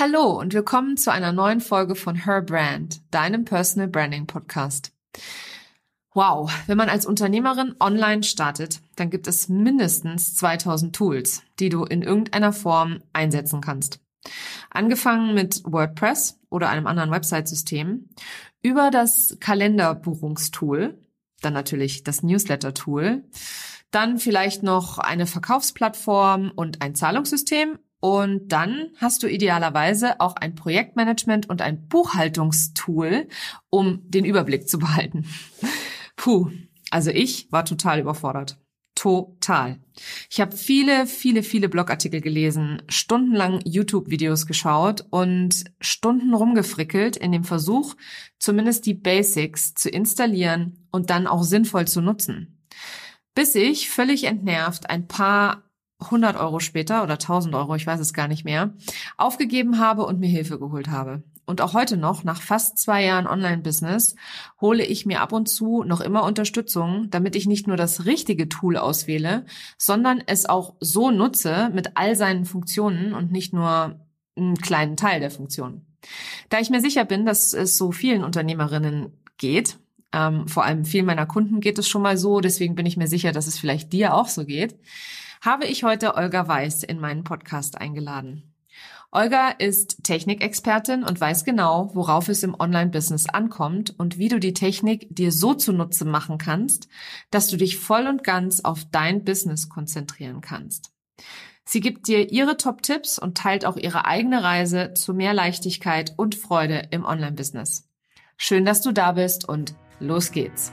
Hallo und willkommen zu einer neuen Folge von Her Brand, deinem Personal Branding Podcast. Wow, wenn man als Unternehmerin online startet, dann gibt es mindestens 2000 Tools, die du in irgendeiner Form einsetzen kannst. Angefangen mit WordPress oder einem anderen Website-System, über das Kalenderbuchungstool, dann natürlich das Newsletter-Tool, dann vielleicht noch eine Verkaufsplattform und ein Zahlungssystem und dann hast du idealerweise auch ein Projektmanagement und ein Buchhaltungstool, um den Überblick zu behalten. Puh, also ich war total überfordert. Total. Ich habe viele, viele, viele Blogartikel gelesen, stundenlang YouTube-Videos geschaut und Stunden rumgefrickelt in dem Versuch, zumindest die Basics zu installieren und dann auch sinnvoll zu nutzen. Bis ich völlig entnervt ein paar 100 Euro später oder 1000 Euro, ich weiß es gar nicht mehr, aufgegeben habe und mir Hilfe geholt habe. Und auch heute noch, nach fast zwei Jahren Online-Business, hole ich mir ab und zu noch immer Unterstützung, damit ich nicht nur das richtige Tool auswähle, sondern es auch so nutze mit all seinen Funktionen und nicht nur einen kleinen Teil der Funktionen. Da ich mir sicher bin, dass es so vielen Unternehmerinnen geht, ähm, vor allem vielen meiner Kunden geht es schon mal so, deswegen bin ich mir sicher, dass es vielleicht dir auch so geht, habe ich heute Olga Weiß in meinen Podcast eingeladen. Olga ist Technikexpertin und weiß genau, worauf es im Online-Business ankommt und wie du die Technik dir so zunutze machen kannst, dass du dich voll und ganz auf dein Business konzentrieren kannst. Sie gibt dir ihre Top-Tipps und teilt auch ihre eigene Reise zu mehr Leichtigkeit und Freude im Online-Business. Schön, dass du da bist und los geht's.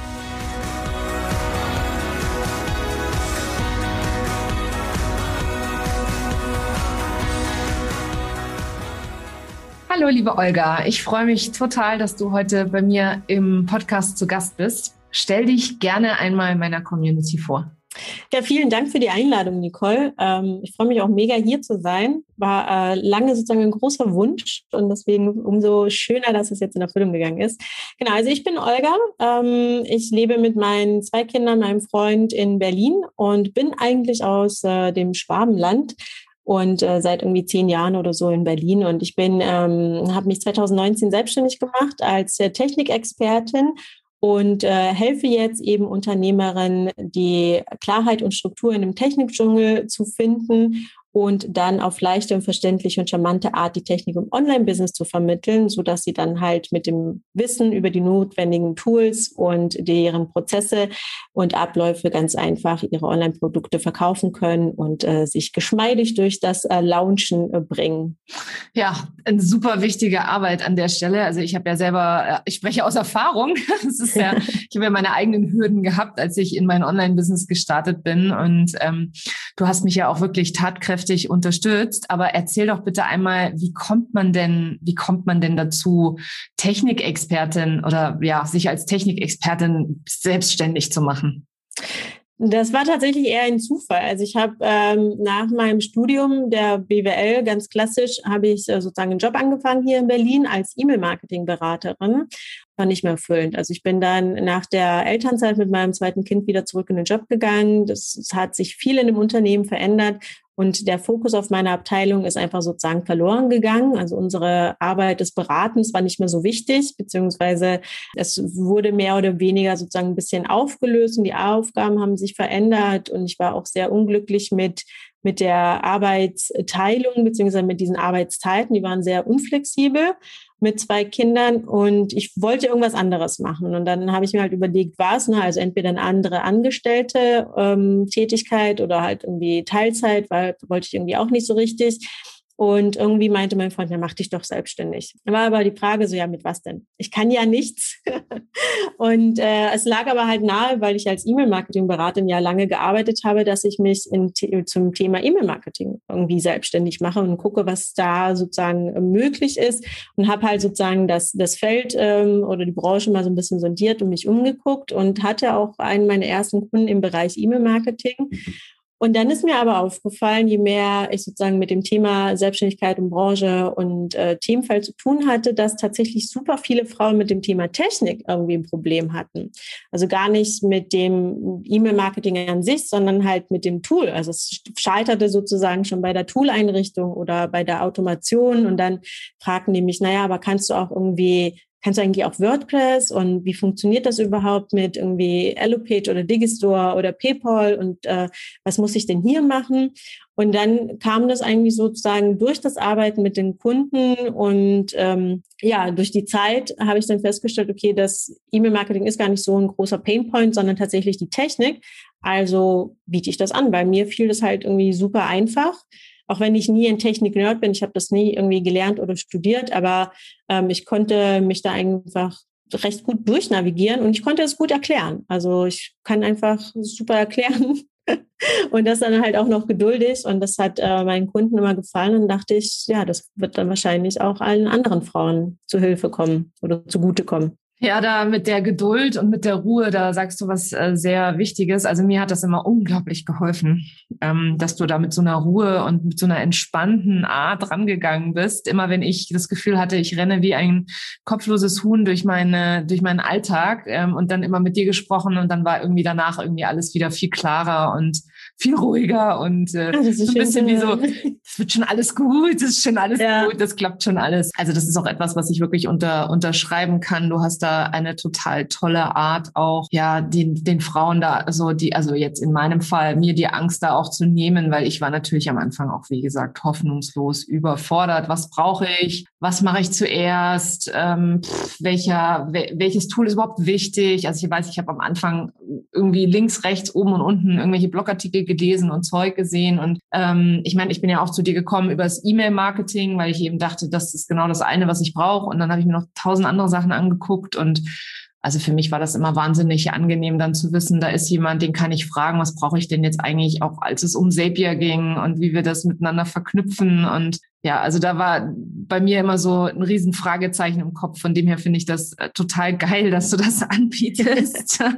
Hallo, liebe Olga. Ich freue mich total, dass du heute bei mir im Podcast zu Gast bist. Stell dich gerne einmal meiner Community vor. Ja, vielen Dank für die Einladung, Nicole. Ähm, ich freue mich auch mega hier zu sein. War äh, lange sozusagen ein großer Wunsch und deswegen umso schöner, dass es jetzt in Erfüllung gegangen ist. Genau, also ich bin Olga. Ähm, ich lebe mit meinen zwei Kindern, meinem Freund in Berlin und bin eigentlich aus äh, dem Schwabenland und äh, seit irgendwie zehn Jahren oder so in Berlin. Und ich bin, ähm, habe mich 2019 selbstständig gemacht als äh, Technikexpertin und äh, helfe jetzt eben Unternehmerinnen, die Klarheit und Struktur in dem Technikdschungel zu finden und dann auf leichte und verständliche und charmante Art die Technik im Online-Business zu vermitteln, so dass sie dann halt mit dem Wissen über die notwendigen Tools und deren Prozesse und Abläufe ganz einfach ihre Online-Produkte verkaufen können und äh, sich geschmeidig durch das äh, Launchen äh, bringen. Ja, eine super wichtige Arbeit an der Stelle. Also ich habe ja selber, äh, ich spreche aus Erfahrung. Das ist ja, ich habe ja meine eigenen Hürden gehabt, als ich in mein Online-Business gestartet bin und ähm, du hast mich ja auch wirklich tatkräftig tatkräftig unterstützt. Aber erzähl doch bitte einmal, wie kommt man denn, wie kommt man denn dazu, Technikexpertin oder ja, sich als Technikexpertin selbstständig zu machen? Das war tatsächlich eher ein Zufall. Also ich habe ähm, nach meinem Studium der BWL ganz klassisch habe ich äh, sozusagen einen Job angefangen hier in Berlin als E-Mail-Marketing-Beraterin. War nicht mehr erfüllend. Also ich bin dann nach der Elternzeit mit meinem zweiten Kind wieder zurück in den Job gegangen. Das, das hat sich viel in dem Unternehmen verändert und der Fokus auf meiner Abteilung ist einfach sozusagen verloren gegangen. Also unsere Arbeit des Beratens war nicht mehr so wichtig, beziehungsweise es wurde mehr oder weniger sozusagen ein bisschen aufgelöst und die Aufgaben haben sich verändert. Und ich war auch sehr unglücklich mit mit der Arbeitsteilung beziehungsweise mit diesen Arbeitszeiten. Die waren sehr unflexibel mit zwei Kindern und ich wollte irgendwas anderes machen. Und dann habe ich mir halt überlegt, was, ne? also entweder eine andere Angestellte ähm, Tätigkeit oder halt irgendwie Teilzeit, weil wollte ich irgendwie auch nicht so richtig. Und irgendwie meinte mein Freund, ja, mach dich doch selbstständig. Da war aber die Frage so, ja, mit was denn? Ich kann ja nichts. und äh, es lag aber halt nahe, weil ich als E-Mail-Marketing-Beraterin ja lange gearbeitet habe, dass ich mich in, zum Thema E-Mail-Marketing irgendwie selbstständig mache und gucke, was da sozusagen möglich ist und habe halt sozusagen das, das Feld ähm, oder die Branche mal so ein bisschen sondiert und mich umgeguckt und hatte auch einen meiner ersten Kunden im Bereich E-Mail-Marketing und dann ist mir aber aufgefallen, je mehr ich sozusagen mit dem Thema Selbstständigkeit und Branche und äh, Themenfeld zu tun hatte, dass tatsächlich super viele Frauen mit dem Thema Technik irgendwie ein Problem hatten. Also gar nicht mit dem E-Mail-Marketing an sich, sondern halt mit dem Tool. Also es scheiterte sozusagen schon bei der Tool-Einrichtung oder bei der Automation und dann fragten die mich, naja, aber kannst du auch irgendwie kannst du eigentlich auch WordPress und wie funktioniert das überhaupt mit irgendwie Allopage oder Digistore oder PayPal und äh, was muss ich denn hier machen? Und dann kam das eigentlich sozusagen durch das Arbeiten mit den Kunden und ähm, ja, durch die Zeit habe ich dann festgestellt, okay, das E-Mail-Marketing ist gar nicht so ein großer Painpoint, sondern tatsächlich die Technik. Also biete ich das an. Bei mir fiel das halt irgendwie super einfach auch wenn ich nie in Technik nerd bin, ich habe das nie irgendwie gelernt oder studiert, aber ähm, ich konnte mich da einfach recht gut durchnavigieren und ich konnte es gut erklären. Also ich kann einfach super erklären und das dann halt auch noch geduldig und das hat äh, meinen Kunden immer gefallen und dachte ich, ja, das wird dann wahrscheinlich auch allen anderen Frauen zu Hilfe kommen oder zugutekommen. Ja, da mit der Geduld und mit der Ruhe, da sagst du was äh, sehr Wichtiges. Also mir hat das immer unglaublich geholfen, ähm, dass du da mit so einer Ruhe und mit so einer entspannten Art rangegangen bist. Immer wenn ich das Gefühl hatte, ich renne wie ein kopfloses Huhn durch meine durch meinen Alltag ähm, und dann immer mit dir gesprochen und dann war irgendwie danach irgendwie alles wieder viel klarer und viel ruhiger und äh, so ein bisschen wie so, es wird schon alles gut, es ist schon alles ja. gut, das klappt schon alles. Also das ist auch etwas, was ich wirklich unter unterschreiben kann. Du hast da eine total tolle Art auch, ja, den, den Frauen da, so die, also jetzt in meinem Fall, mir die Angst da auch zu nehmen, weil ich war natürlich am Anfang auch, wie gesagt, hoffnungslos überfordert. Was brauche ich? Was mache ich zuerst? Ähm, welcher, welches Tool ist überhaupt wichtig? Also ich weiß, ich habe am Anfang irgendwie links, rechts, oben und unten irgendwelche Blogartikel gelesen und Zeug gesehen. Und ähm, ich meine, ich bin ja auch zu dir gekommen über das E-Mail-Marketing, weil ich eben dachte, das ist genau das eine, was ich brauche. Und dann habe ich mir noch tausend andere Sachen angeguckt und also für mich war das immer wahnsinnig angenehm, dann zu wissen, da ist jemand, den kann ich fragen, was brauche ich denn jetzt eigentlich, auch als es um Zapier ging und wie wir das miteinander verknüpfen. Und ja, also da war bei mir immer so ein riesen Fragezeichen im Kopf. Von dem her finde ich das äh, total geil, dass du das anbietest.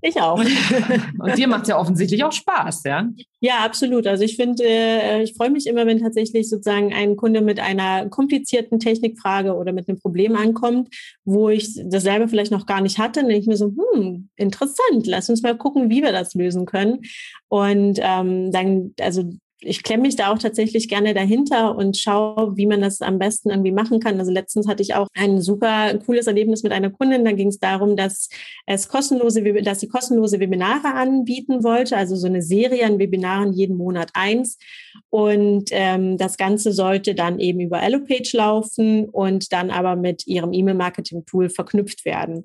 Ich auch. Und dir macht es ja offensichtlich auch Spaß, ja? Ja, absolut. Also ich finde, äh, ich freue mich immer, wenn tatsächlich sozusagen ein Kunde mit einer komplizierten Technikfrage oder mit einem Problem ankommt, wo ich das selber vielleicht noch gar nicht hatte. Dann denke ich mir so, hm, interessant, lass uns mal gucken, wie wir das lösen können. Und ähm, dann, also ich klemme mich da auch tatsächlich gerne dahinter und schaue, wie man das am besten irgendwie machen kann. Also letztens hatte ich auch ein super cooles Erlebnis mit einer Kundin. Da ging es darum, dass es kostenlose, dass sie kostenlose Webinare anbieten wollte, also so eine Serie an Webinaren jeden Monat eins. Und ähm, das Ganze sollte dann eben über Allopage laufen und dann aber mit ihrem E-Mail-Marketing-Tool verknüpft werden.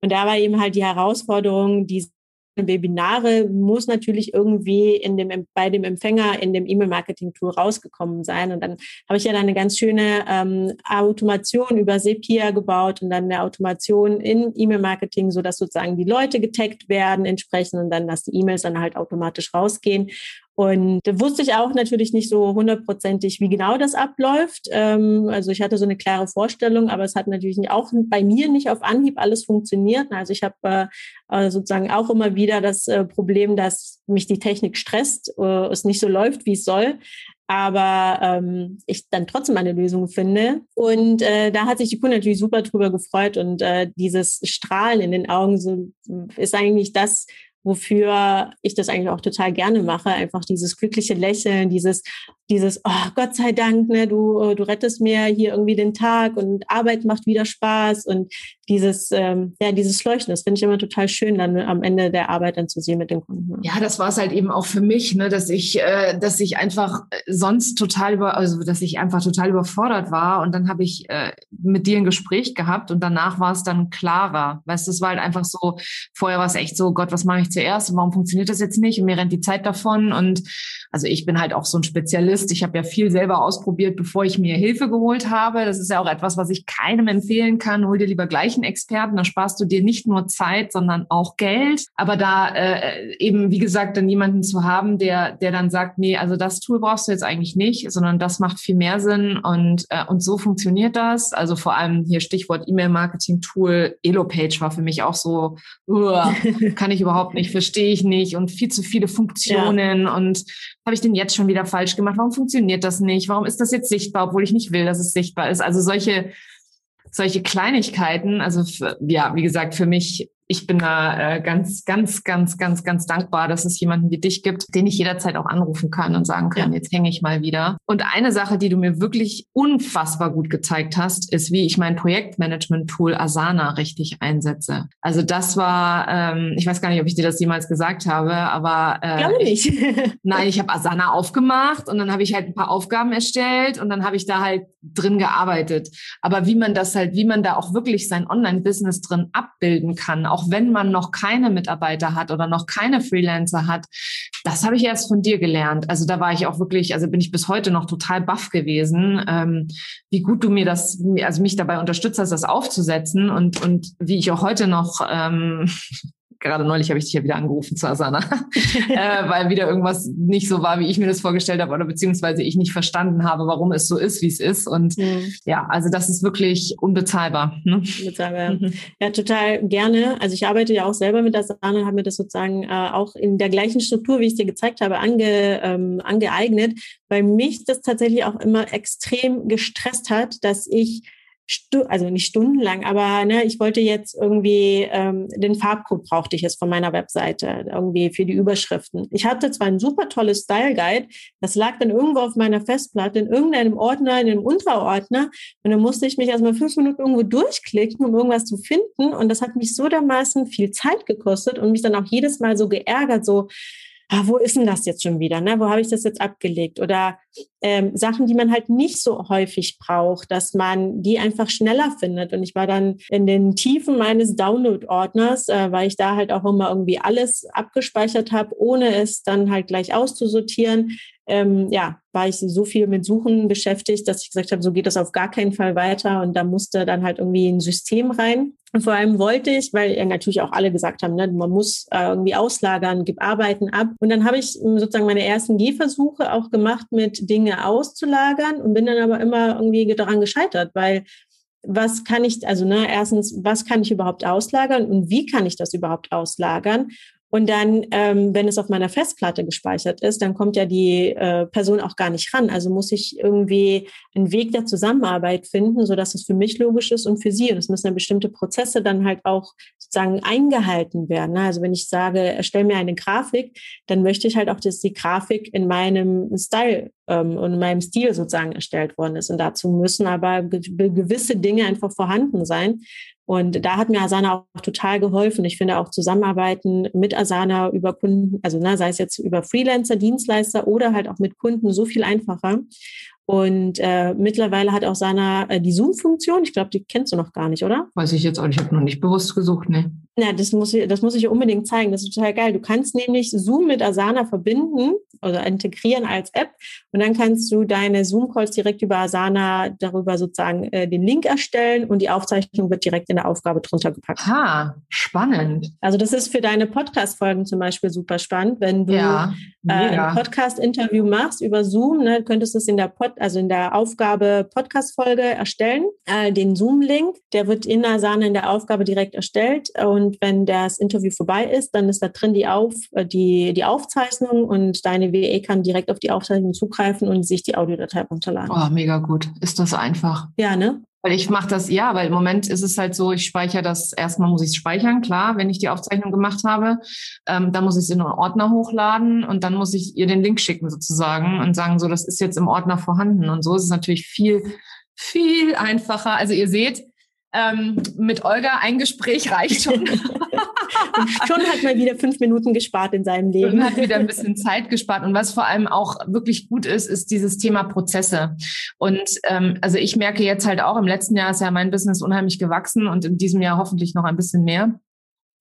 Und da war eben halt die Herausforderung, diese Webinare muss natürlich irgendwie in dem, bei dem Empfänger in dem E-Mail-Marketing-Tool rausgekommen sein. Und dann habe ich ja dann eine ganz schöne ähm, Automation über Zapier gebaut und dann eine Automation in E-Mail-Marketing, so dass sozusagen die Leute getaggt werden entsprechend und dann, dass die E-Mails dann halt automatisch rausgehen. Und wusste ich auch natürlich nicht so hundertprozentig, wie genau das abläuft. Ähm, also ich hatte so eine klare Vorstellung, aber es hat natürlich auch bei mir nicht auf Anhieb alles funktioniert. Also ich habe äh, äh, sozusagen auch immer wieder das äh, Problem, dass mich die Technik stresst, es nicht so läuft, wie es soll aber ähm, ich dann trotzdem eine Lösung finde. Und äh, da hat sich die Kunde natürlich super drüber gefreut und äh, dieses Strahlen in den Augen so, ist eigentlich das, wofür ich das eigentlich auch total gerne mache. Einfach dieses glückliche Lächeln, dieses, dieses, oh Gott sei Dank, ne, du, du rettest mir hier irgendwie den Tag und Arbeit macht wieder Spaß und dieses, ähm, ja, dieses Leuchten, das finde ich immer total schön, dann am Ende der Arbeit dann zu sehen mit den Kunden. Ja, das war es halt eben auch für mich, ne, dass ich, äh, dass ich einfach sonst total über, also dass ich einfach total überfordert war und dann habe ich äh, mit dir ein Gespräch gehabt und danach war es dann klarer. Weißt du, es war halt einfach so, vorher war es echt so, Gott, was mache ich zuerst und warum funktioniert das jetzt nicht und mir rennt die Zeit davon und also ich bin halt auch so ein Spezialist. Ich habe ja viel selber ausprobiert, bevor ich mir Hilfe geholt habe. Das ist ja auch etwas, was ich keinem empfehlen kann. Hol dir lieber gleich einen Experten, dann sparst du dir nicht nur Zeit, sondern auch Geld. Aber da äh, eben, wie gesagt, dann jemanden zu haben, der, der dann sagt, nee, also das Tool brauchst du jetzt eigentlich nicht, sondern das macht viel mehr Sinn und, äh, und so funktioniert das. Also vor allem hier Stichwort E-Mail-Marketing-Tool, Elopage war für mich auch so, uh, kann ich überhaupt nicht, verstehe ich nicht und viel zu viele Funktionen ja. und habe ich den jetzt schon wieder falsch gemacht? Warum funktioniert das nicht? Warum ist das jetzt sichtbar, obwohl ich nicht will, dass es sichtbar ist? Also solche solche Kleinigkeiten, also für, ja, wie gesagt, für mich ich bin da äh, ganz, ganz, ganz, ganz, ganz dankbar, dass es jemanden wie dich gibt, den ich jederzeit auch anrufen kann und sagen kann, ja. jetzt hänge ich mal wieder. Und eine Sache, die du mir wirklich unfassbar gut gezeigt hast, ist, wie ich mein Projektmanagement-Tool Asana richtig einsetze. Also das war, ähm, ich weiß gar nicht, ob ich dir das jemals gesagt habe, aber äh, Glaube nicht. Ich, nein, ich habe Asana aufgemacht und dann habe ich halt ein paar Aufgaben erstellt und dann habe ich da halt drin gearbeitet. Aber wie man das halt, wie man da auch wirklich sein Online-Business drin abbilden kann, auch wenn man noch keine Mitarbeiter hat oder noch keine Freelancer hat, das habe ich erst von dir gelernt. Also da war ich auch wirklich, also bin ich bis heute noch total baff gewesen, ähm, wie gut du mir das, also mich dabei unterstützt hast, das aufzusetzen und, und wie ich auch heute noch ähm, gerade neulich habe ich dich ja wieder angerufen zu Asana, äh, weil wieder irgendwas nicht so war, wie ich mir das vorgestellt habe oder beziehungsweise ich nicht verstanden habe, warum es so ist, wie es ist. Und mhm. ja, also das ist wirklich unbezahlbar. Ne? Unbezahlbar. Mhm. Ja, total gerne. Also ich arbeite ja auch selber mit Asana, habe mir das sozusagen äh, auch in der gleichen Struktur, wie ich es dir gezeigt habe, ange, ähm, angeeignet, weil mich das tatsächlich auch immer extrem gestresst hat, dass ich also nicht stundenlang, aber ne, ich wollte jetzt irgendwie ähm, den Farbcode brauchte ich jetzt von meiner Webseite irgendwie für die Überschriften. Ich hatte zwar ein super tolles Style Guide, das lag dann irgendwo auf meiner Festplatte in irgendeinem Ordner, in einem Unterordner und dann musste ich mich erstmal fünf Minuten irgendwo durchklicken, um irgendwas zu finden und das hat mich so dermaßen viel Zeit gekostet und mich dann auch jedes Mal so geärgert, so ah, wo ist denn das jetzt schon wieder? Ne? Wo habe ich das jetzt abgelegt? Oder ähm, Sachen, die man halt nicht so häufig braucht, dass man die einfach schneller findet. Und ich war dann in den Tiefen meines Download-Ordners, äh, weil ich da halt auch immer irgendwie alles abgespeichert habe, ohne es dann halt gleich auszusortieren. Ähm, ja, war ich so viel mit Suchen beschäftigt, dass ich gesagt habe, so geht das auf gar keinen Fall weiter. Und da musste dann halt irgendwie ein System rein. Und vor allem wollte ich, weil ja natürlich auch alle gesagt haben, ne, man muss äh, irgendwie auslagern, gib Arbeiten ab. Und dann habe ich sozusagen meine ersten Gehversuche auch gemacht mit Dinge auszulagern und bin dann aber immer irgendwie daran gescheitert, weil was kann ich, also ne, erstens, was kann ich überhaupt auslagern und wie kann ich das überhaupt auslagern? Und dann, ähm, wenn es auf meiner Festplatte gespeichert ist, dann kommt ja die äh, Person auch gar nicht ran. Also muss ich irgendwie einen Weg der Zusammenarbeit finden, so dass es für mich logisch ist und für sie. Und es müssen ja bestimmte Prozesse dann halt auch sozusagen eingehalten werden. Ne? Also wenn ich sage, erstell mir eine Grafik, dann möchte ich halt auch, dass die Grafik in meinem Style ähm, und in meinem Stil sozusagen erstellt worden ist. Und dazu müssen aber gewisse Dinge einfach vorhanden sein. Und da hat mir Asana auch total geholfen. Ich finde auch Zusammenarbeiten mit Asana über Kunden, also na, sei es jetzt über Freelancer, Dienstleister oder halt auch mit Kunden so viel einfacher. Und äh, mittlerweile hat auch Sana äh, die Zoom-Funktion. Ich glaube, die kennst du noch gar nicht, oder? Weiß ich jetzt auch. Ich habe noch nicht bewusst gesucht, ne? Ja, das muss ich, das muss ich unbedingt zeigen. Das ist total geil. Du kannst nämlich Zoom mit Asana verbinden oder integrieren als App und dann kannst du deine Zoom-Calls direkt über Asana darüber sozusagen äh, den Link erstellen und die Aufzeichnung wird direkt in der Aufgabe drunter gepackt. Ha, spannend. Also das ist für deine Podcast-Folgen zum Beispiel super spannend, wenn du ja, äh, ein Podcast-Interview machst über Zoom, ne, könntest du es in der Pod also in der Aufgabe Podcast-Folge erstellen, äh, den Zoom-Link, der wird in Asana in der Aufgabe direkt erstellt und und wenn das Interview vorbei ist, dann ist da drin die, Auf, äh, die, die Aufzeichnung und deine WE kann direkt auf die Aufzeichnung zugreifen und sich die Audiodatei runterladen. Oh, mega gut. Ist das einfach? Ja, ne? Weil ich mache das, ja, weil im Moment ist es halt so, ich speichere das, erstmal muss ich es speichern, klar, wenn ich die Aufzeichnung gemacht habe. Ähm, dann muss ich es in einen Ordner hochladen und dann muss ich ihr den Link schicken sozusagen und sagen, so, das ist jetzt im Ordner vorhanden. Und so ist es natürlich viel, viel einfacher. Also ihr seht, ähm, mit Olga ein Gespräch reicht schon. und schon hat man wieder fünf Minuten gespart in seinem Leben. Und hat wieder ein bisschen Zeit gespart. Und was vor allem auch wirklich gut ist, ist dieses Thema Prozesse. Und ähm, also ich merke jetzt halt auch, im letzten Jahr ist ja mein Business unheimlich gewachsen und in diesem Jahr hoffentlich noch ein bisschen mehr.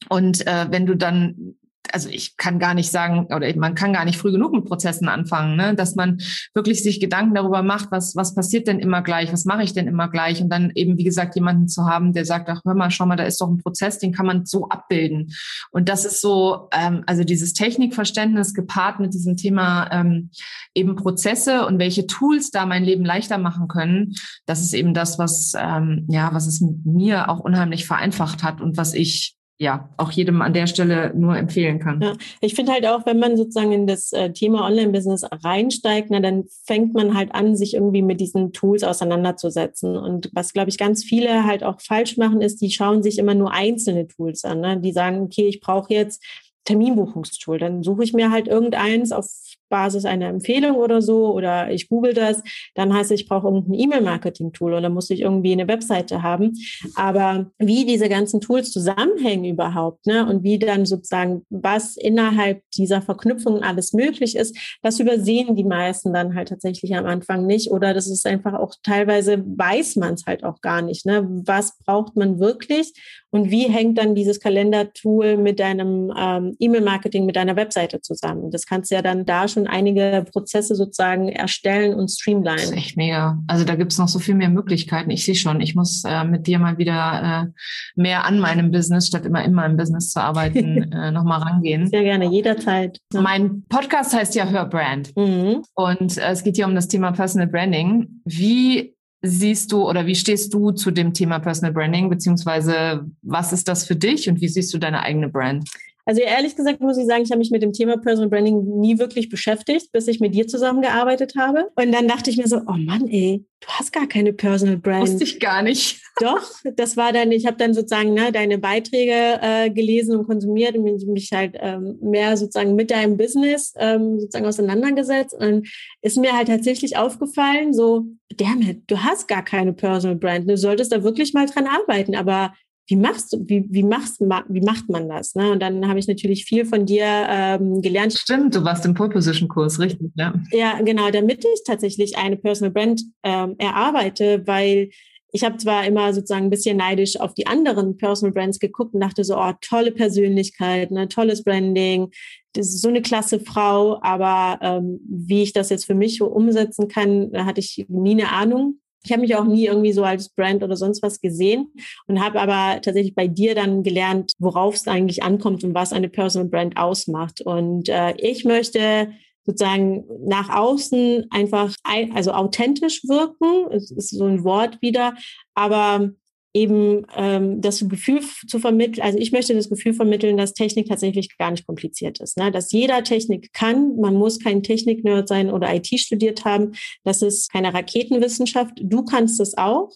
Und äh, wenn du dann also ich kann gar nicht sagen, oder man kann gar nicht früh genug mit Prozessen anfangen, ne? dass man wirklich sich Gedanken darüber macht, was, was passiert denn immer gleich, was mache ich denn immer gleich und dann eben, wie gesagt, jemanden zu haben, der sagt, ach hör mal, schau mal, da ist doch ein Prozess, den kann man so abbilden. Und das ist so, ähm, also dieses Technikverständnis gepaart mit diesem Thema ähm, eben Prozesse und welche Tools da mein Leben leichter machen können, das ist eben das, was, ähm, ja, was es mir auch unheimlich vereinfacht hat und was ich ja, auch jedem an der Stelle nur empfehlen kann. Ja, ich finde halt auch, wenn man sozusagen in das äh, Thema Online-Business reinsteigt, na, dann fängt man halt an, sich irgendwie mit diesen Tools auseinanderzusetzen. Und was, glaube ich, ganz viele halt auch falsch machen, ist, die schauen sich immer nur einzelne Tools an. Ne? Die sagen, okay, ich brauche jetzt Terminbuchungstool. Dann suche ich mir halt irgendeins auf Basis einer Empfehlung oder so oder ich google das, dann heißt es, ich brauche irgendein E-Mail-Marketing-Tool oder muss ich irgendwie eine Webseite haben. Aber wie diese ganzen Tools zusammenhängen überhaupt ne, und wie dann sozusagen, was innerhalb dieser Verknüpfungen alles möglich ist, das übersehen die meisten dann halt tatsächlich am Anfang nicht oder das ist einfach auch teilweise weiß man es halt auch gar nicht. Ne? Was braucht man wirklich und wie hängt dann dieses Kalendertool mit deinem ähm, E-Mail-Marketing, mit deiner Webseite zusammen? Das kannst du ja dann da schon einige Prozesse sozusagen erstellen und streamline. Das ist echt mega. Also da gibt es noch so viel mehr Möglichkeiten. Ich sehe schon, ich muss äh, mit dir mal wieder äh, mehr an meinem Business, statt immer in meinem Business zu arbeiten, äh, nochmal rangehen. Sehr gerne, jederzeit. Ja. Mein Podcast heißt ja Hör Brand. Mhm. Und äh, es geht hier um das Thema Personal Branding. Wie siehst du oder wie stehst du zu dem Thema Personal Branding, beziehungsweise was ist das für dich und wie siehst du deine eigene Brand? Also ehrlich gesagt muss ich sagen, ich habe mich mit dem Thema Personal Branding nie wirklich beschäftigt, bis ich mit dir zusammengearbeitet habe. Und dann dachte ich mir so, oh Mann, ey, du hast gar keine Personal Brand. Wusste ich gar nicht. Doch, das war dann, ich habe dann sozusagen ne, deine Beiträge äh, gelesen und konsumiert und mich halt ähm, mehr sozusagen mit deinem Business ähm, sozusagen auseinandergesetzt. Und ist mir halt tatsächlich aufgefallen, so, damn it, du hast gar keine Personal Brand. Du solltest da wirklich mal dran arbeiten. Aber wie machst du, wie, wie machst, wie macht man das? Ne? Und dann habe ich natürlich viel von dir ähm, gelernt. Stimmt, du warst im Pole Position Kurs, richtig, ja. Ja, genau, damit ich tatsächlich eine Personal Brand ähm, erarbeite, weil ich habe zwar immer sozusagen ein bisschen neidisch auf die anderen Personal Brands geguckt und dachte so, oh, tolle Persönlichkeit, ne, tolles Branding, das ist so eine klasse Frau, aber ähm, wie ich das jetzt für mich so umsetzen kann, da hatte ich nie eine Ahnung. Ich habe mich auch nie irgendwie so als Brand oder sonst was gesehen und habe aber tatsächlich bei dir dann gelernt, worauf es eigentlich ankommt und was eine Personal Brand ausmacht. Und äh, ich möchte sozusagen nach außen einfach, ein, also authentisch wirken, es ist so ein Wort wieder, aber eben ähm, das Gefühl zu vermitteln, also ich möchte das Gefühl vermitteln, dass Technik tatsächlich gar nicht kompliziert ist, ne? dass jeder Technik kann, man muss kein Technik-Nerd sein oder IT studiert haben, das ist keine Raketenwissenschaft, du kannst es auch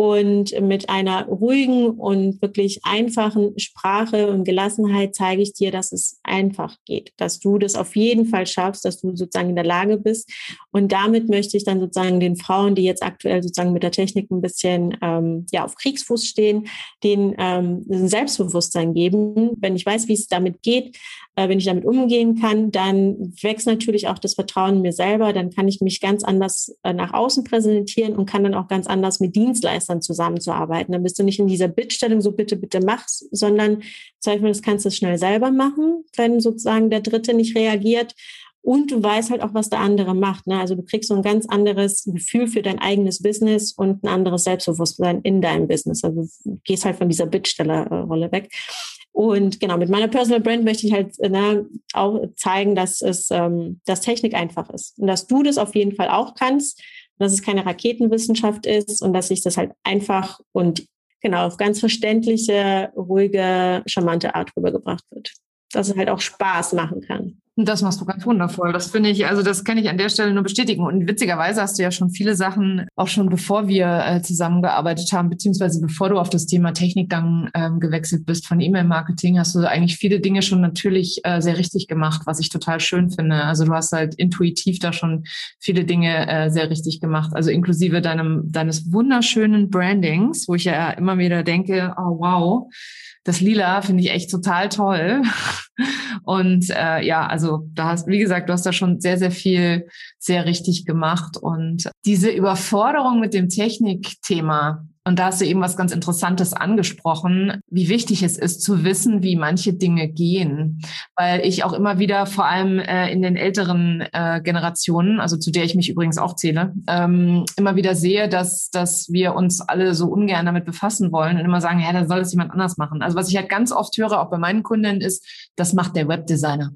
und mit einer ruhigen und wirklich einfachen Sprache und Gelassenheit zeige ich dir, dass es einfach geht, dass du das auf jeden Fall schaffst, dass du sozusagen in der Lage bist. Und damit möchte ich dann sozusagen den Frauen, die jetzt aktuell sozusagen mit der Technik ein bisschen ähm, ja, auf Kriegsfuß stehen, den ähm, ein Selbstbewusstsein geben. Wenn ich weiß, wie es damit geht, äh, wenn ich damit umgehen kann, dann wächst natürlich auch das Vertrauen in mir selber. Dann kann ich mich ganz anders äh, nach außen präsentieren und kann dann auch ganz anders mit Dienstleistern zusammenzuarbeiten. Dann bist du nicht in dieser Bittstellung, so bitte, bitte mach's, sondern Zweifel, das kannst du schnell selber machen, wenn sozusagen der Dritte nicht reagiert. Und du weißt halt auch, was der andere macht. Ne? Also du kriegst so ein ganz anderes Gefühl für dein eigenes Business und ein anderes Selbstbewusstsein in deinem Business. Also du gehst halt von dieser Bittstellerrolle weg. Und genau, mit meiner Personal Brand möchte ich halt ne, auch zeigen, dass es ähm, dass Technik einfach ist und dass du das auf jeden Fall auch kannst, dass es keine Raketenwissenschaft ist und dass sich das halt einfach und genau auf ganz verständliche, ruhige, charmante Art rübergebracht wird. Dass es halt auch Spaß machen kann. Das machst du ganz wundervoll. Das finde ich, also das kann ich an der Stelle nur bestätigen. Und witzigerweise hast du ja schon viele Sachen, auch schon bevor wir äh, zusammengearbeitet haben, beziehungsweise bevor du auf das Thema Technik dann ähm, gewechselt bist von E-Mail-Marketing, hast du eigentlich viele Dinge schon natürlich äh, sehr richtig gemacht, was ich total schön finde. Also du hast halt intuitiv da schon viele Dinge äh, sehr richtig gemacht. Also inklusive deinem, deines wunderschönen Brandings, wo ich ja immer wieder denke, oh wow, das Lila finde ich echt total toll. Und äh, ja, also da hast, wie gesagt, du hast da schon sehr, sehr viel sehr richtig gemacht. Und diese Überforderung mit dem Technikthema, Und da hast du eben was ganz Interessantes angesprochen, wie wichtig es ist zu wissen, wie manche Dinge gehen. Weil ich auch immer wieder, vor allem äh, in den älteren äh, Generationen, also zu der ich mich übrigens auch zähle, ähm, immer wieder sehe, dass, dass wir uns alle so ungern damit befassen wollen und immer sagen, ja, da soll es jemand anders machen. Also was ich halt ganz oft höre, auch bei meinen Kunden, ist, das macht der Webdesigner.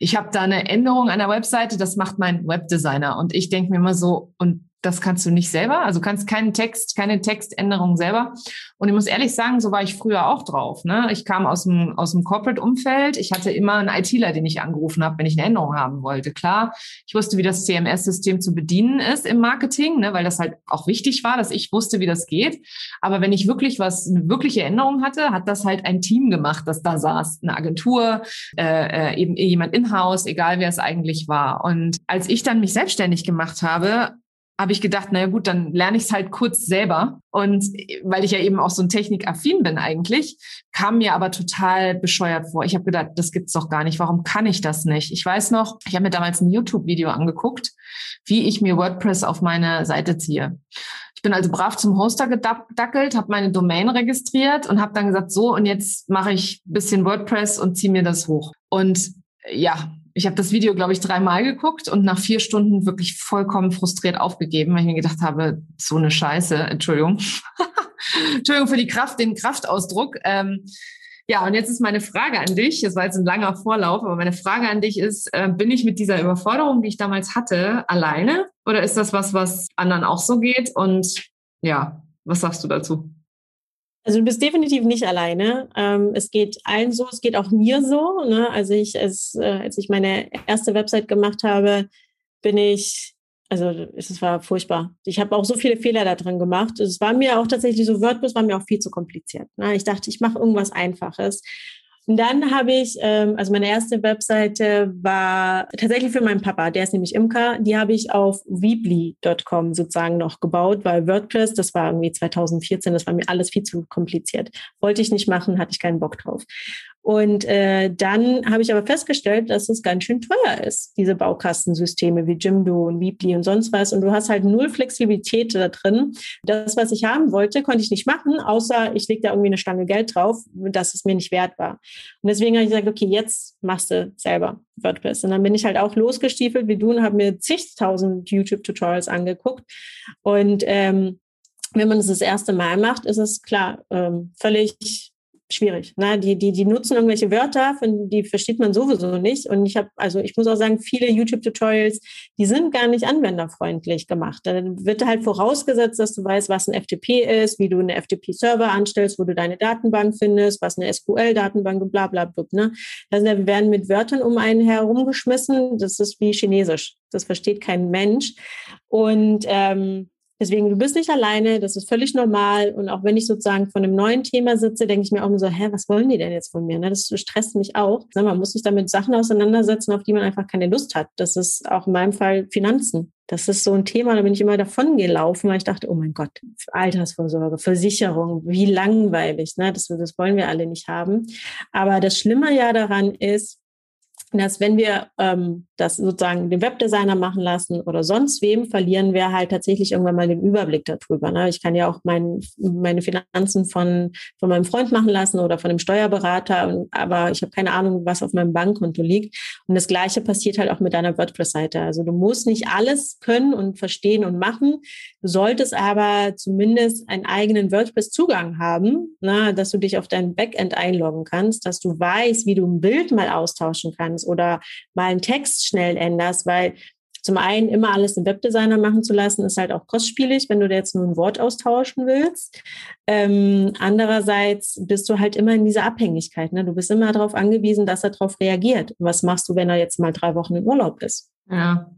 Ich habe da eine Änderung an der Webseite, das macht mein Webdesigner. Und ich denke mir immer so, und das kannst du nicht selber. Also kannst keinen Text, keine Textänderung selber. Und ich muss ehrlich sagen, so war ich früher auch drauf. Ne? Ich kam aus dem, aus dem Corporate-Umfeld. Ich hatte immer einen ITler, den ich angerufen habe, wenn ich eine Änderung haben wollte. Klar, ich wusste, wie das CMS-System zu bedienen ist im Marketing, ne? weil das halt auch wichtig war, dass ich wusste, wie das geht. Aber wenn ich wirklich was, eine wirkliche Änderung hatte, hat das halt ein Team gemacht, das da saß. Eine Agentur, äh, äh eben jemand in-house, egal wer es eigentlich war. Und als ich dann mich selbstständig gemacht habe, habe ich gedacht, naja gut, dann lerne ich es halt kurz selber. Und weil ich ja eben auch so ein technikaffin bin eigentlich, kam mir aber total bescheuert vor. Ich habe gedacht, das gibt's doch gar nicht. Warum kann ich das nicht? Ich weiß noch, ich habe mir damals ein YouTube-Video angeguckt, wie ich mir WordPress auf meine Seite ziehe. Ich bin also brav zum Hoster gedackelt, habe meine Domain registriert und habe dann gesagt, so und jetzt mache ich bisschen WordPress und ziehe mir das hoch. Und ja, ich habe das Video, glaube ich, dreimal geguckt und nach vier Stunden wirklich vollkommen frustriert aufgegeben, weil ich mir gedacht habe, so eine Scheiße, Entschuldigung. Entschuldigung für die Kraft, den Kraftausdruck. Ähm, ja, und jetzt ist meine Frage an dich. Es war jetzt ein langer Vorlauf, aber meine Frage an dich ist, äh, bin ich mit dieser Überforderung, die ich damals hatte, alleine? Oder ist das was, was anderen auch so geht? Und ja, was sagst du dazu? Also du bist definitiv nicht alleine. Ähm, es geht allen so, es geht auch mir so. Ne? Also ich, als, äh, als ich meine erste Website gemacht habe, bin ich, also es war furchtbar. Ich habe auch so viele Fehler da drin gemacht. Es war mir auch tatsächlich so, WordPress war mir auch viel zu kompliziert. Ne? Ich dachte, ich mache irgendwas Einfaches. Und dann habe ich, ähm, also meine erste Webseite war tatsächlich für meinen Papa, der ist nämlich Imker, die habe ich auf weebly.com sozusagen noch gebaut, weil WordPress, das war irgendwie 2014, das war mir alles viel zu kompliziert. Wollte ich nicht machen, hatte ich keinen Bock drauf. Und äh, dann habe ich aber festgestellt, dass es ganz schön teuer ist, diese Baukastensysteme wie Jimdo und Weebly und sonst was. Und du hast halt null Flexibilität da drin. Das, was ich haben wollte, konnte ich nicht machen, außer ich lege da irgendwie eine Stange Geld drauf, dass es mir nicht wert war. Und deswegen habe ich gesagt, okay, jetzt machst du selber WordPress. Und dann bin ich halt auch losgestiefelt wie du und habe mir zigtausend YouTube-Tutorials angeguckt. Und ähm, wenn man es das, das erste Mal macht, ist es klar ähm, völlig schwierig. Ne? Die, die, die nutzen irgendwelche Wörter, die versteht man sowieso nicht. Und ich habe, also ich muss auch sagen, viele YouTube-Tutorials, die sind gar nicht anwenderfreundlich gemacht. Da wird halt vorausgesetzt, dass du weißt, was ein FTP ist, wie du eine FTP-Server anstellst, wo du deine Datenbank findest, was eine SQL-Datenbank und bla bla bla. Ne? Also wir werden mit Wörtern um einen herumgeschmissen. Das ist wie Chinesisch. Das versteht kein Mensch. Und ähm, Deswegen, du bist nicht alleine, das ist völlig normal. Und auch wenn ich sozusagen von einem neuen Thema sitze, denke ich mir auch immer so, hä, was wollen die denn jetzt von mir? Ne, das stresst mich auch. Man muss sich damit Sachen auseinandersetzen, auf die man einfach keine Lust hat. Das ist auch in meinem Fall Finanzen. Das ist so ein Thema, da bin ich immer davon gelaufen, weil ich dachte, oh mein Gott, Altersvorsorge, Versicherung, wie langweilig. Ne? Das, das wollen wir alle nicht haben. Aber das Schlimme ja daran ist, dass wenn wir ähm, das sozusagen den Webdesigner machen lassen oder sonst wem, verlieren wir halt tatsächlich irgendwann mal den Überblick darüber. Ne? Ich kann ja auch mein, meine Finanzen von, von meinem Freund machen lassen oder von einem Steuerberater, aber ich habe keine Ahnung, was auf meinem Bankkonto liegt. Und das Gleiche passiert halt auch mit deiner WordPress-Seite. Also du musst nicht alles können und verstehen und machen. Du solltest aber zumindest einen eigenen WordPress-Zugang haben, ne? dass du dich auf dein Backend einloggen kannst, dass du weißt, wie du ein Bild mal austauschen kannst oder mal einen Text schnell änderst, weil zum einen immer alles im Webdesigner machen zu lassen, ist halt auch kostspielig, wenn du jetzt nur ein Wort austauschen willst. Ähm, andererseits bist du halt immer in dieser Abhängigkeit. Ne? Du bist immer darauf angewiesen, dass er darauf reagiert. Was machst du, wenn er jetzt mal drei Wochen im Urlaub ist? Ja,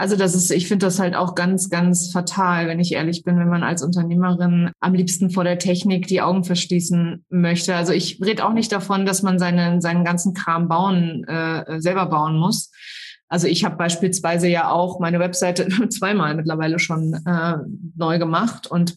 also das ist, ich finde das halt auch ganz, ganz fatal, wenn ich ehrlich bin, wenn man als Unternehmerin am liebsten vor der Technik die Augen verschließen möchte. Also ich rede auch nicht davon, dass man seinen, seinen ganzen Kram bauen, äh, selber bauen muss. Also ich habe beispielsweise ja auch meine Webseite zweimal mittlerweile schon äh, neu gemacht und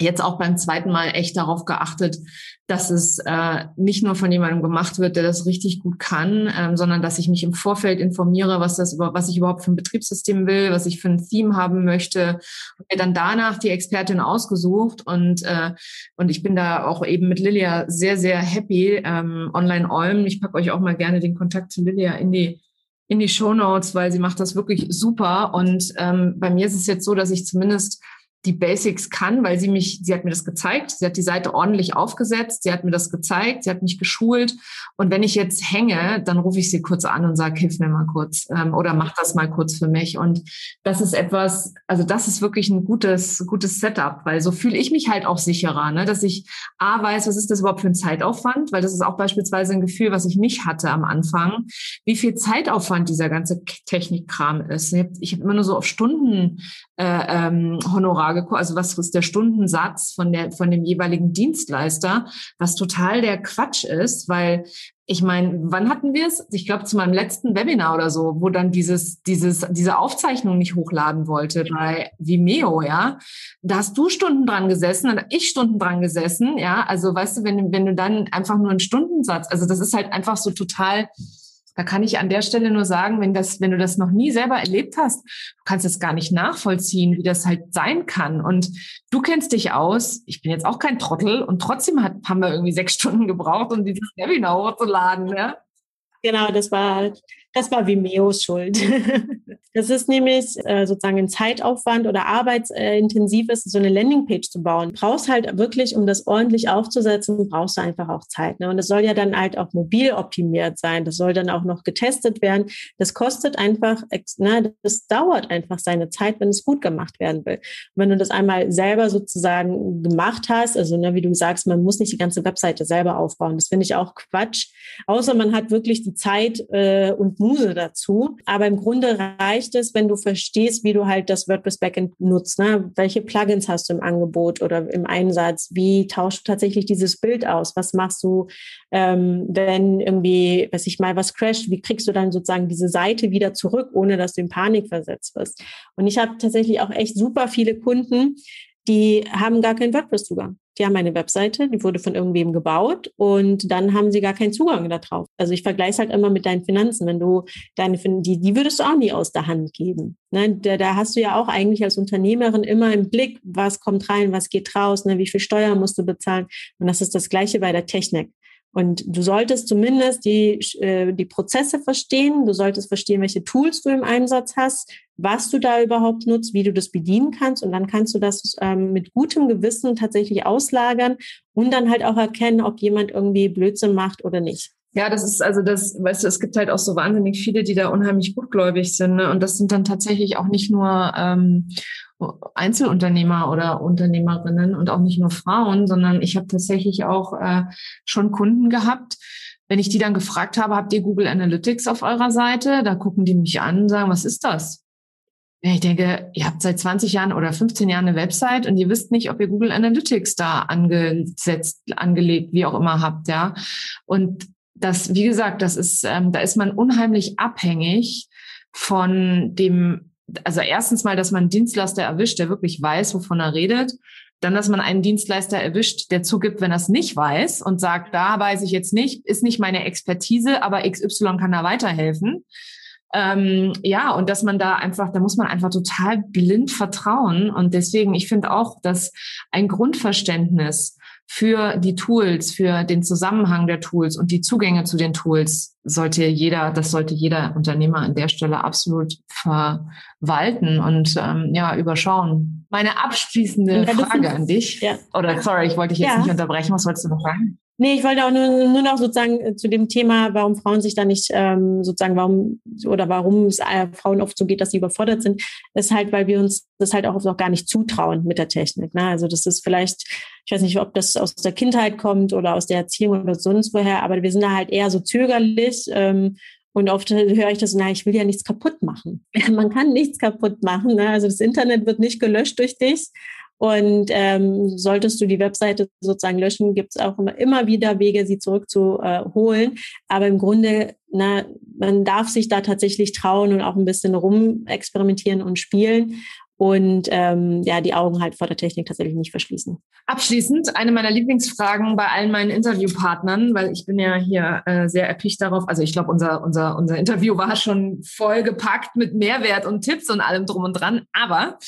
jetzt auch beim zweiten Mal echt darauf geachtet, dass es äh, nicht nur von jemandem gemacht wird, der das richtig gut kann, ähm, sondern dass ich mich im Vorfeld informiere, was das über, was ich überhaupt für ein Betriebssystem will, was ich für ein Theme haben möchte, und mir dann danach die Expertin ausgesucht und äh, und ich bin da auch eben mit Lilia sehr sehr happy. Ähm, Online Olm, ich packe euch auch mal gerne den Kontakt zu Lilia in die in die Show Notes, weil sie macht das wirklich super und ähm, bei mir ist es jetzt so, dass ich zumindest die Basics kann, weil sie mich, sie hat mir das gezeigt, sie hat die Seite ordentlich aufgesetzt, sie hat mir das gezeigt, sie hat mich geschult. Und wenn ich jetzt hänge, dann rufe ich sie kurz an und sage, hilf mir mal kurz ähm, oder mach das mal kurz für mich. Und das ist etwas, also das ist wirklich ein gutes, gutes Setup, weil so fühle ich mich halt auch sicherer, ne? dass ich A weiß, was ist das überhaupt für ein Zeitaufwand, weil das ist auch beispielsweise ein Gefühl, was ich nicht hatte am Anfang, wie viel Zeitaufwand dieser ganze Technikkram ist. Ich habe hab immer nur so auf Stunden äh, ähm, Honorar geguckt, also was ist der Stundensatz von der von dem jeweiligen Dienstleister, was total der Quatsch ist, weil ich meine, wann hatten wir es? Ich glaube zu meinem letzten Webinar oder so, wo dann dieses dieses diese Aufzeichnung nicht hochladen wollte bei Vimeo, ja. Da hast du Stunden dran gesessen, und ich Stunden dran gesessen, ja. Also weißt du, wenn wenn du dann einfach nur einen Stundensatz, also das ist halt einfach so total da kann ich an der Stelle nur sagen, wenn das, wenn du das noch nie selber erlebt hast, du kannst es gar nicht nachvollziehen, wie das halt sein kann. Und du kennst dich aus. Ich bin jetzt auch kein Trottel und trotzdem hat, haben wir irgendwie sechs Stunden gebraucht, um dieses Webinar hochzuladen. Ja? Genau, das war halt das war Vimeos Schuld. das ist nämlich äh, sozusagen ein Zeitaufwand oder arbeitsintensiv ist, so eine Landingpage zu bauen. Brauchst halt wirklich, um das ordentlich aufzusetzen, brauchst du einfach auch Zeit. Ne? Und das soll ja dann halt auch mobil optimiert sein. Das soll dann auch noch getestet werden. Das kostet einfach, ne, das dauert einfach seine Zeit, wenn es gut gemacht werden will. Und wenn du das einmal selber sozusagen gemacht hast, also ne, wie du sagst, man muss nicht die ganze Webseite selber aufbauen. Das finde ich auch Quatsch. Außer man hat wirklich die Zeit äh, und Muse dazu. Aber im Grunde reicht es, wenn du verstehst, wie du halt das WordPress Backend nutzt. Ne? Welche Plugins hast du im Angebot oder im Einsatz? Wie tauschst du tatsächlich dieses Bild aus? Was machst du, ähm, wenn irgendwie, weiß ich mal, was crasht? Wie kriegst du dann sozusagen diese Seite wieder zurück, ohne dass du in Panik versetzt wirst? Und ich habe tatsächlich auch echt super viele Kunden, die haben gar keinen WordPress-Zugang. Die haben eine Webseite, die wurde von irgendwem gebaut und dann haben sie gar keinen Zugang darauf. Also ich vergleiche es halt immer mit deinen Finanzen. Wenn du deine, die, die würdest du auch nie aus der Hand geben. Ne? Da, da hast du ja auch eigentlich als Unternehmerin immer im Blick, was kommt rein, was geht raus, ne? wie viel Steuern musst du bezahlen. Und das ist das Gleiche bei der Technik. Und du solltest zumindest die, äh, die Prozesse verstehen. Du solltest verstehen, welche Tools du im Einsatz hast, was du da überhaupt nutzt, wie du das bedienen kannst. Und dann kannst du das ähm, mit gutem Gewissen tatsächlich auslagern und dann halt auch erkennen, ob jemand irgendwie Blödsinn macht oder nicht. Ja, das ist also das, weißt du, es gibt halt auch so wahnsinnig viele, die da unheimlich gutgläubig sind. Ne? Und das sind dann tatsächlich auch nicht nur ähm, Einzelunternehmer oder Unternehmerinnen und auch nicht nur Frauen, sondern ich habe tatsächlich auch äh, schon Kunden gehabt. Wenn ich die dann gefragt habe, habt ihr Google Analytics auf eurer Seite? Da gucken die mich an und sagen, was ist das? ich denke, ihr habt seit 20 Jahren oder 15 Jahren eine Website und ihr wisst nicht, ob ihr Google Analytics da angesetzt, angelegt, wie auch immer habt, ja. Und das, wie gesagt, das ist, ähm, da ist man unheimlich abhängig von dem, also erstens mal, dass man einen Dienstleister erwischt, der wirklich weiß, wovon er redet. Dann, dass man einen Dienstleister erwischt, der zugibt, wenn er es nicht weiß und sagt, da weiß ich jetzt nicht, ist nicht meine Expertise, aber XY kann da weiterhelfen. Ähm, ja, und dass man da einfach, da muss man einfach total blind vertrauen. Und deswegen, ich finde auch, dass ein Grundverständnis für die Tools, für den Zusammenhang der Tools und die Zugänge zu den Tools sollte jeder, das sollte jeder Unternehmer an der Stelle absolut verwalten und ähm, ja überschauen. Meine abschließende Frage an dich. Ja. Oder sorry, ich wollte dich jetzt ja. nicht unterbrechen. Was wolltest du noch sagen? Nee, ich wollte auch nur, nur noch sozusagen äh, zu dem Thema, warum Frauen sich da nicht ähm, sozusagen, warum oder warum es äh, Frauen oft so geht, dass sie überfordert sind, ist halt, weil wir uns das halt auch oft noch gar nicht zutrauen mit der Technik. Ne? Also das ist vielleicht, ich weiß nicht, ob das aus der Kindheit kommt oder aus der Erziehung oder sonst woher, aber wir sind da halt eher so zögerlich ähm, und oft höre ich das, na, ich will ja nichts kaputt machen. Man kann nichts kaputt machen. Ne? Also das Internet wird nicht gelöscht durch dich. Und ähm, solltest du die Webseite sozusagen löschen, gibt es auch immer, immer wieder Wege, sie zurückzuholen. Aber im Grunde, na, man darf sich da tatsächlich trauen und auch ein bisschen rumexperimentieren und spielen. und ähm, ja, die Augen halt vor der Technik tatsächlich nicht verschließen. Abschließend eine meiner Lieblingsfragen bei allen meinen Interviewpartnern, weil ich bin ja hier äh, sehr erpicht darauf. Also ich glaube, unser, unser, unser Interview war schon voll gepackt mit Mehrwert und Tipps und allem drum und dran. Aber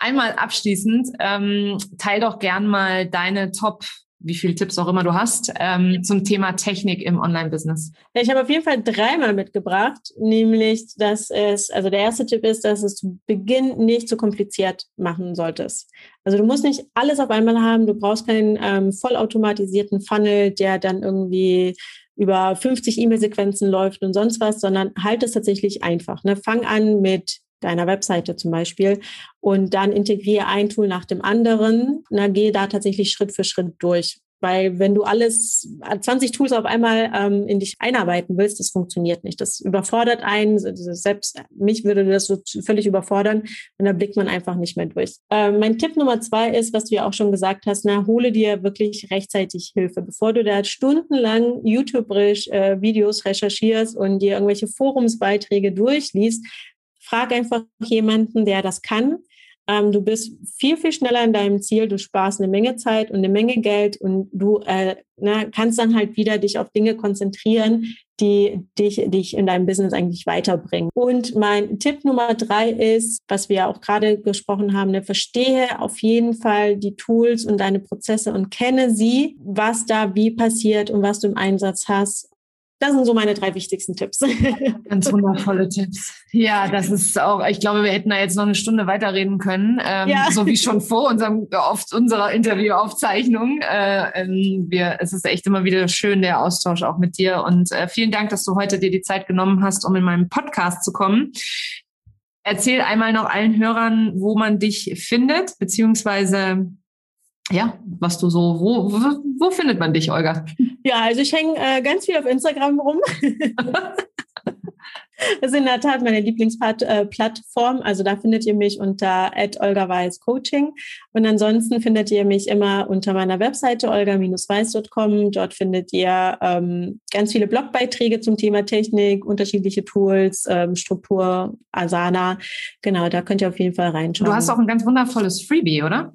einmal abschließend, ähm, teil doch gern mal deine Top wie viele Tipps auch immer du hast, ähm, zum Thema Technik im Online-Business? Ja, ich habe auf jeden Fall dreimal mitgebracht, nämlich, dass es, also der erste Tipp ist, dass es zu Beginn nicht zu kompliziert machen solltest. Also du musst nicht alles auf einmal haben, du brauchst keinen ähm, vollautomatisierten Funnel, der dann irgendwie über 50 E-Mail-Sequenzen läuft und sonst was, sondern halt es tatsächlich einfach. Ne? Fang an mit deiner Webseite zum Beispiel und dann integriere ein Tool nach dem anderen. Na, gehe da tatsächlich Schritt für Schritt durch. Weil wenn du alles, 20 Tools auf einmal ähm, in dich einarbeiten willst, das funktioniert nicht. Das überfordert einen. Selbst mich würde das so völlig überfordern und da blickt man einfach nicht mehr durch. Ähm, mein Tipp Nummer zwei ist, was du ja auch schon gesagt hast, na, hole dir wirklich rechtzeitig Hilfe. Bevor du da stundenlang YouTube-Videos recherchierst und dir irgendwelche Forumsbeiträge durchliest, frag einfach jemanden, der das kann. Ähm, du bist viel, viel schneller in deinem Ziel, du sparst eine Menge Zeit und eine Menge Geld und du äh, na, ne, kannst dann halt wieder dich auf Dinge konzentrieren, die dich, dich in deinem Business eigentlich weiterbringen. Und mein Tipp Nummer drei ist, was wir auch gerade gesprochen haben, ne, verstehe auf jeden Fall die Tools und deine Prozesse und kenne sie, was da wie passiert und was du im Einsatz hast das sind so meine drei wichtigsten Tipps. Ganz wundervolle Tipps. Ja, das ist auch, ich glaube, wir hätten da jetzt noch eine Stunde weiterreden können, ähm, ja. so wie schon vor unserem, oft unserer Interviewaufzeichnung. Äh, ähm, wir, es ist echt immer wieder schön, der Austausch auch mit dir. Und äh, vielen Dank, dass du heute dir die Zeit genommen hast, um in meinem Podcast zu kommen. Erzähl einmal noch allen Hörern, wo man dich findet, beziehungsweise ja, was du so, wo, wo, wo findet man dich, Olga? Ja, also ich hänge äh, ganz viel auf Instagram rum. Das ist in der Tat meine Lieblingsplattform. Also da findet ihr mich unter @olga_weiß_coaching und ansonsten findet ihr mich immer unter meiner Webseite olga-weiß.com. Dort findet ihr ähm, ganz viele Blogbeiträge zum Thema Technik, unterschiedliche Tools, ähm, Struktur, Asana. Genau, da könnt ihr auf jeden Fall reinschauen. Du hast auch ein ganz wundervolles Freebie, oder?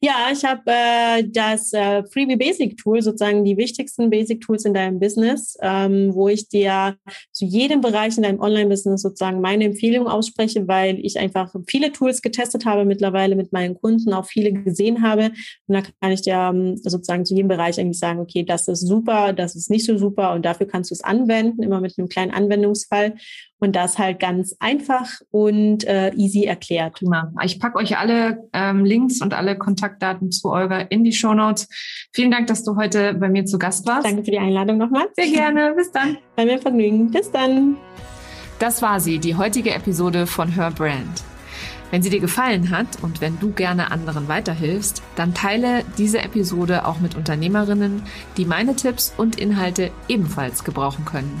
Ja, ich habe äh, das äh, Freebie Basic Tool, sozusagen die wichtigsten Basic Tools in deinem Business, ähm, wo ich dir zu jedem Bereich in deinem Online-Business sozusagen meine Empfehlung ausspreche, weil ich einfach viele Tools getestet habe mittlerweile mit meinen Kunden, auch viele gesehen habe. Und da kann ich dir ähm, sozusagen zu jedem Bereich eigentlich sagen, okay, das ist super, das ist nicht so super und dafür kannst du es anwenden, immer mit einem kleinen Anwendungsfall und das halt ganz einfach und äh, easy erklärt. Prima. Ich packe euch alle ähm, Links und alle Kontaktdaten zu Olga in die Show Notes. Vielen Dank, dass du heute bei mir zu Gast warst. Danke für die Einladung nochmal. Sehr gerne. Bis dann. Bei mir Vergnügen. Bis dann. Das war sie, die heutige Episode von Her Brand. Wenn sie dir gefallen hat und wenn du gerne anderen weiterhilfst, dann teile diese Episode auch mit Unternehmerinnen, die meine Tipps und Inhalte ebenfalls gebrauchen können.